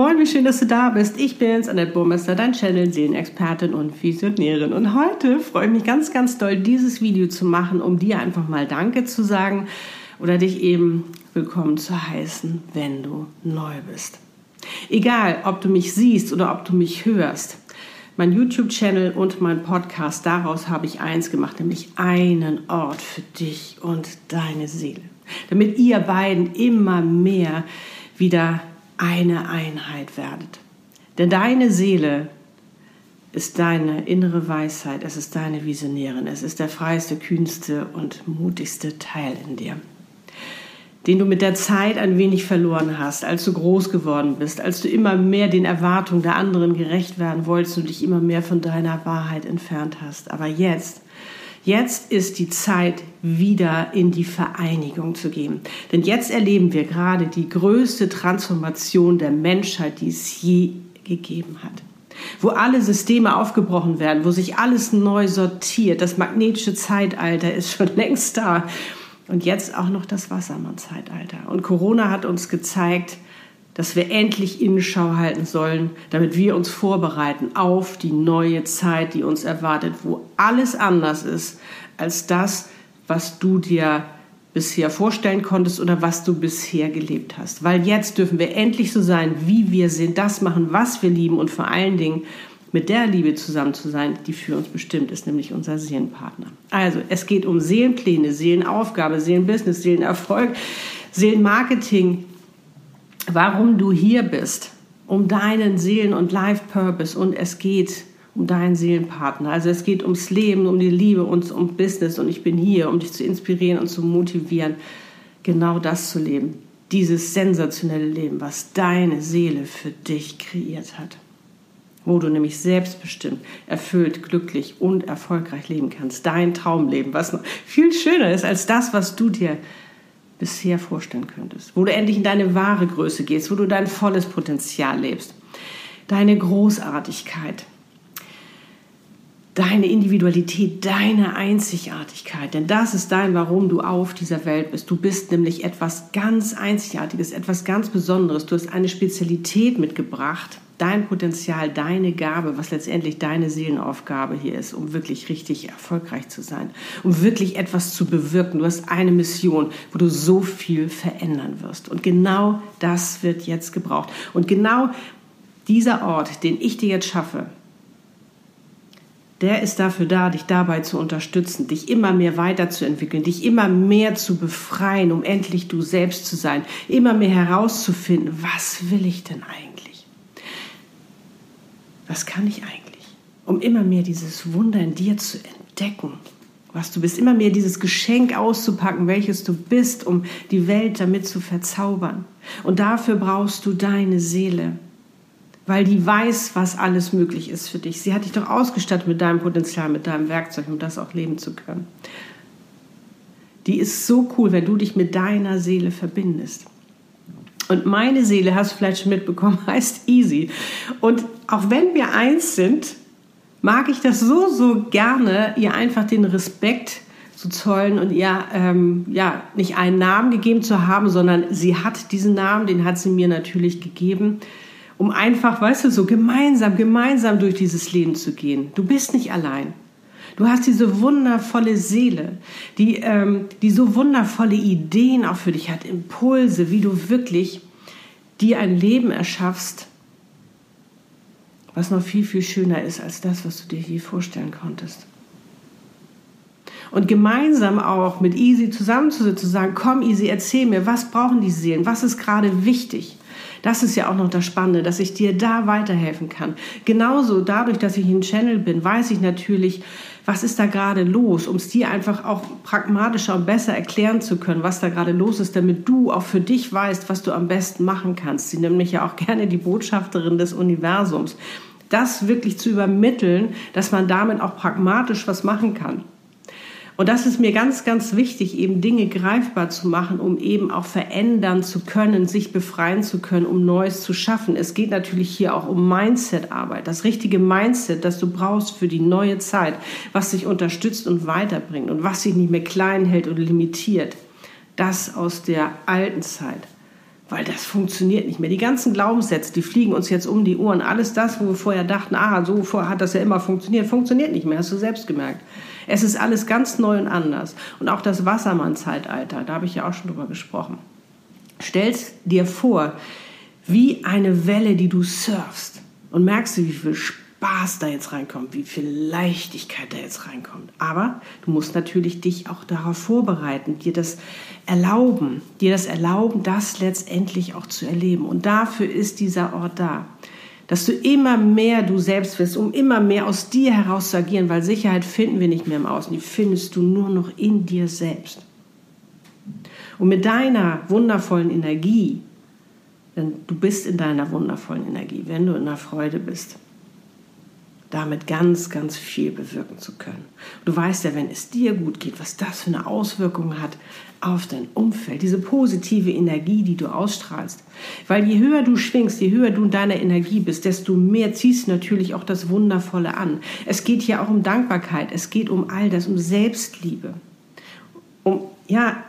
Moin, wie schön, dass du da bist. Ich bin's, Annette Burmester, dein Channel, Seelenexpertin und Visionärin. Und heute freue ich mich ganz, ganz doll, dieses Video zu machen, um dir einfach mal Danke zu sagen oder dich eben willkommen zu heißen, wenn du neu bist. Egal, ob du mich siehst oder ob du mich hörst, mein YouTube-Channel und mein Podcast, daraus habe ich eins gemacht, nämlich einen Ort für dich und deine Seele. Damit ihr beiden immer mehr wieder eine Einheit werdet. Denn deine Seele ist deine innere Weisheit, es ist deine Visionärin, es ist der freiste, kühnste und mutigste Teil in dir, den du mit der Zeit ein wenig verloren hast, als du groß geworden bist, als du immer mehr den Erwartungen der anderen gerecht werden wolltest und dich immer mehr von deiner Wahrheit entfernt hast. Aber jetzt Jetzt ist die Zeit, wieder in die Vereinigung zu gehen. Denn jetzt erleben wir gerade die größte Transformation der Menschheit, die es je gegeben hat. Wo alle Systeme aufgebrochen werden, wo sich alles neu sortiert. Das magnetische Zeitalter ist schon längst da. Und jetzt auch noch das Wassermann-Zeitalter. Und Corona hat uns gezeigt, dass wir endlich Innenschau halten sollen, damit wir uns vorbereiten auf die neue Zeit, die uns erwartet, wo alles anders ist als das, was du dir bisher vorstellen konntest oder was du bisher gelebt hast. Weil jetzt dürfen wir endlich so sein, wie wir sind, das machen, was wir lieben und vor allen Dingen mit der Liebe zusammen zu sein, die für uns bestimmt ist, nämlich unser Seelenpartner. Also es geht um Seelenpläne, Seelenaufgabe, Seelenbusiness, Seelenerfolg, Seelenmarketing, warum du hier bist, um deinen Seelen- und Life-Purpose und es geht um deinen Seelenpartner. Also es geht ums Leben, um die Liebe und um Business und ich bin hier, um dich zu inspirieren und zu motivieren, genau das zu leben. Dieses sensationelle Leben, was deine Seele für dich kreiert hat. Wo du nämlich selbstbestimmt, erfüllt, glücklich und erfolgreich leben kannst. Dein Traumleben, was noch viel schöner ist als das, was du dir bisher vorstellen könntest. Wo du endlich in deine wahre Größe gehst, wo du dein volles Potenzial lebst. Deine Großartigkeit, deine Individualität, deine Einzigartigkeit. Denn das ist dein, warum du auf dieser Welt bist. Du bist nämlich etwas ganz Einzigartiges, etwas ganz Besonderes. Du hast eine Spezialität mitgebracht dein Potenzial, deine Gabe, was letztendlich deine Seelenaufgabe hier ist, um wirklich richtig erfolgreich zu sein, um wirklich etwas zu bewirken. Du hast eine Mission, wo du so viel verändern wirst. Und genau das wird jetzt gebraucht. Und genau dieser Ort, den ich dir jetzt schaffe, der ist dafür da, dich dabei zu unterstützen, dich immer mehr weiterzuentwickeln, dich immer mehr zu befreien, um endlich du selbst zu sein, immer mehr herauszufinden, was will ich denn eigentlich? Was kann ich eigentlich? Um immer mehr dieses Wunder in dir zu entdecken, was du bist, immer mehr dieses Geschenk auszupacken, welches du bist, um die Welt damit zu verzaubern. Und dafür brauchst du deine Seele, weil die weiß, was alles möglich ist für dich. Sie hat dich doch ausgestattet mit deinem Potenzial, mit deinem Werkzeug, um das auch leben zu können. Die ist so cool, wenn du dich mit deiner Seele verbindest. Und meine Seele, hast du vielleicht schon mitbekommen, heißt Easy. Und auch wenn wir eins sind, mag ich das so, so gerne, ihr einfach den Respekt zu zollen und ihr ähm, ja nicht einen Namen gegeben zu haben, sondern sie hat diesen Namen, den hat sie mir natürlich gegeben, um einfach, weißt du, so gemeinsam, gemeinsam durch dieses Leben zu gehen. Du bist nicht allein. Du hast diese wundervolle Seele, die, ähm, die so wundervolle Ideen auch für dich hat, Impulse, wie du wirklich dir ein Leben erschaffst, was noch viel, viel schöner ist als das, was du dir je vorstellen konntest. Und gemeinsam auch mit Easy zusammenzusitzen, zu sagen, komm Easy, erzähl mir, was brauchen die Seelen, was ist gerade wichtig. Das ist ja auch noch das Spannende, dass ich dir da weiterhelfen kann. Genauso dadurch, dass ich ein Channel bin, weiß ich natürlich, was ist da gerade los, um es dir einfach auch pragmatischer und besser erklären zu können, was da gerade los ist, damit du auch für dich weißt, was du am besten machen kannst. Sie nennen mich ja auch gerne die Botschafterin des Universums. Das wirklich zu übermitteln, dass man damit auch pragmatisch was machen kann. Und das ist mir ganz, ganz wichtig, eben Dinge greifbar zu machen, um eben auch verändern zu können, sich befreien zu können, um Neues zu schaffen. Es geht natürlich hier auch um Mindset-Arbeit, das richtige Mindset, das du brauchst für die neue Zeit, was dich unterstützt und weiterbringt und was dich nicht mehr klein hält und limitiert. Das aus der alten Zeit Weil das funktioniert nicht mehr. Die ganzen Glaubenssätze, die fliegen uns jetzt um die Ohren. Alles das, wo wir vorher dachten, ah, so hat das ja immer funktioniert, funktioniert nicht mehr, hast du selbst gemerkt. Es ist alles ganz neu und anders. Und auch das Wassermann-Zeitalter, da habe ich ja auch schon drüber gesprochen. Stellst dir vor, wie eine Welle, die du surfst und merkst wie viel Spaß da jetzt reinkommt, wie viel Leichtigkeit da jetzt reinkommt. Aber du musst natürlich dich auch darauf vorbereiten, dir das erlauben, dir das erlauben, das letztendlich auch zu erleben. Und dafür ist dieser Ort da. Dass du immer mehr du selbst wirst, um immer mehr aus dir heraus zu agieren, weil Sicherheit finden wir nicht mehr im Außen, die findest du nur noch in dir selbst. Und mit deiner wundervollen Energie, denn du bist in deiner wundervollen Energie, wenn du in der Freude bist, damit ganz, ganz viel bewirken zu können. Du weißt ja, wenn es dir gut geht, was das für eine Auswirkung hat auf dein Umfeld, diese positive Energie, die du ausstrahlst. Weil je höher du schwingst, je höher du in deiner Energie bist, desto mehr ziehst du natürlich auch das Wundervolle an. Es geht hier auch um Dankbarkeit, es geht um all das, um Selbstliebe, um ja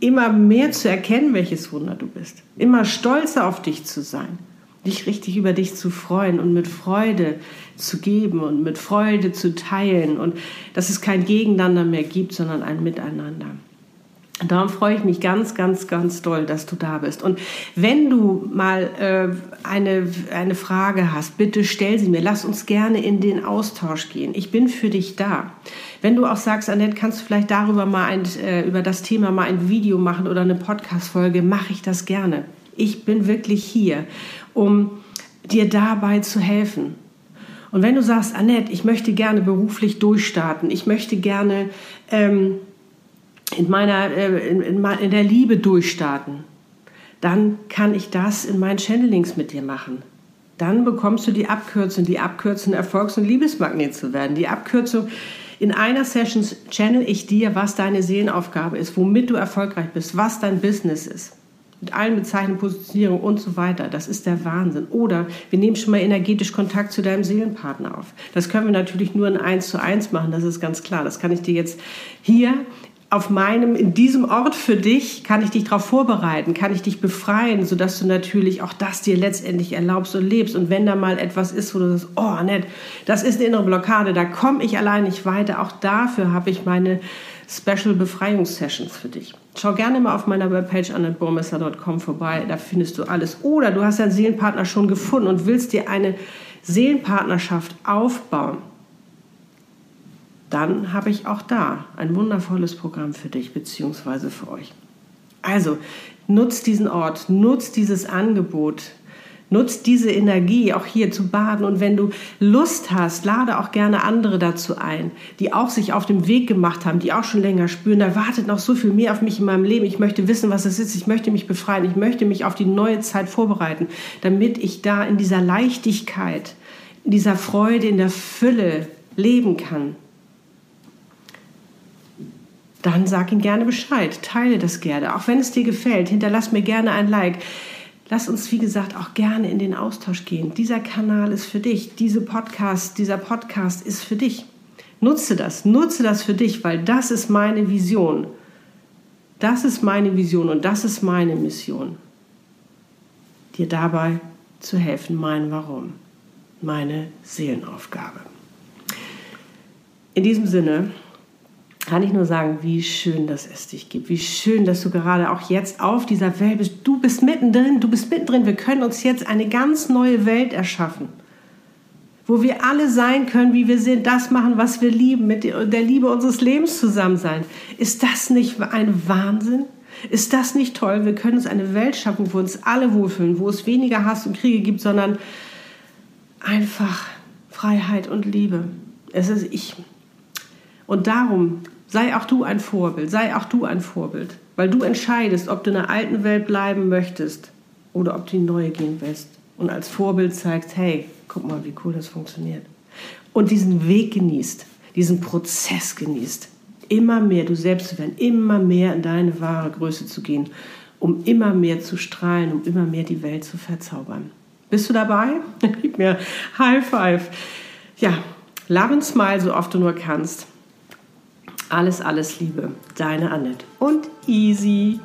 immer mehr zu erkennen, welches Wunder du bist, immer stolzer auf dich zu sein dich richtig über dich zu freuen und mit Freude zu geben und mit Freude zu teilen und dass es kein Gegeneinander mehr gibt, sondern ein Miteinander. Und darum freue ich mich ganz, ganz, ganz doll, dass du da bist. Und wenn du mal äh, eine, eine Frage hast, bitte stell sie mir. Lass uns gerne in den Austausch gehen. Ich bin für dich da. Wenn du auch sagst, Annette, kannst du vielleicht darüber mal ein, äh, über das Thema mal ein Video machen oder eine Podcast-Folge, mache ich das gerne. Ich bin wirklich hier um dir dabei zu helfen. Und wenn du sagst, Annette, ich möchte gerne beruflich durchstarten, ich möchte gerne ähm, in, meiner, äh, in, in, in der Liebe durchstarten, dann kann ich das in meinen Channelings mit dir machen. Dann bekommst du die Abkürzung, die Abkürzung Erfolgs- und Liebesmagnet zu werden. Die Abkürzung, in einer Session channel ich dir, was deine Seelenaufgabe ist, womit du erfolgreich bist, was dein Business ist mit allen Bezeichnungen, Positionierung und so weiter. Das ist der Wahnsinn. Oder wir nehmen schon mal energetisch Kontakt zu deinem Seelenpartner auf. Das können wir natürlich nur in eins zu eins machen, das ist ganz klar. Das kann ich dir jetzt hier auf meinem, in diesem Ort für dich, kann ich dich darauf vorbereiten, kann ich dich befreien, sodass du natürlich auch das dir letztendlich erlaubst und lebst. Und wenn da mal etwas ist, wo du sagst, oh, nett, das ist eine innere Blockade, da komme ich allein nicht weiter, auch dafür habe ich meine Special Befreiungssessions für dich. Schau gerne mal auf meiner Webpage annetburmesser.com vorbei, da findest du alles. Oder du hast deinen Seelenpartner schon gefunden und willst dir eine Seelenpartnerschaft aufbauen. Dann habe ich auch da ein wundervolles Programm für dich bzw. für euch. Also nutzt diesen Ort, nutzt dieses Angebot, Nutzt diese Energie auch hier zu baden und wenn du Lust hast, lade auch gerne andere dazu ein, die auch sich auf dem Weg gemacht haben, die auch schon länger spüren, da wartet noch so viel mehr auf mich in meinem Leben. Ich möchte wissen, was es ist. Ich möchte mich befreien. Ich möchte mich auf die neue Zeit vorbereiten, damit ich da in dieser Leichtigkeit, in dieser Freude, in der Fülle leben kann. Dann sag ihm gerne Bescheid, teile das gerne, auch wenn es dir gefällt. Hinterlass mir gerne ein Like. Lass uns, wie gesagt, auch gerne in den Austausch gehen. Dieser Kanal ist für dich. Diese Podcast, dieser Podcast ist für dich. Nutze das, nutze das für dich, weil das ist meine Vision. Das ist meine Vision und das ist meine Mission. Dir dabei zu helfen, mein Warum, meine Seelenaufgabe. In diesem Sinne, kann ich nur sagen, wie schön, dass es dich gibt. Wie schön, dass du gerade auch jetzt auf dieser Welt bist. Du bist mittendrin, du bist mittendrin. Wir können uns jetzt eine ganz neue Welt erschaffen, wo wir alle sein können, wie wir sind, das machen, was wir lieben, mit der Liebe unseres Lebens zusammen sein. Ist das nicht ein Wahnsinn? Ist das nicht toll? Wir können uns eine Welt schaffen, wo uns alle wohlfühlen, wo es weniger Hass und Kriege gibt, sondern einfach Freiheit und Liebe. Es ist ich. Und darum Sei auch du ein Vorbild, sei auch du ein Vorbild, weil du entscheidest, ob du in der alten Welt bleiben möchtest oder ob du in die neue gehen willst und als Vorbild zeigst, hey, guck mal, wie cool das funktioniert. Und diesen Weg genießt, diesen Prozess genießt, immer mehr du selbst zu werden, immer mehr in deine wahre Größe zu gehen, um immer mehr zu strahlen, um immer mehr die Welt zu verzaubern. Bist du dabei? Gib mir High Five. Ja, love and smile so oft du nur kannst. Alles, alles Liebe, deine Annette und Easy.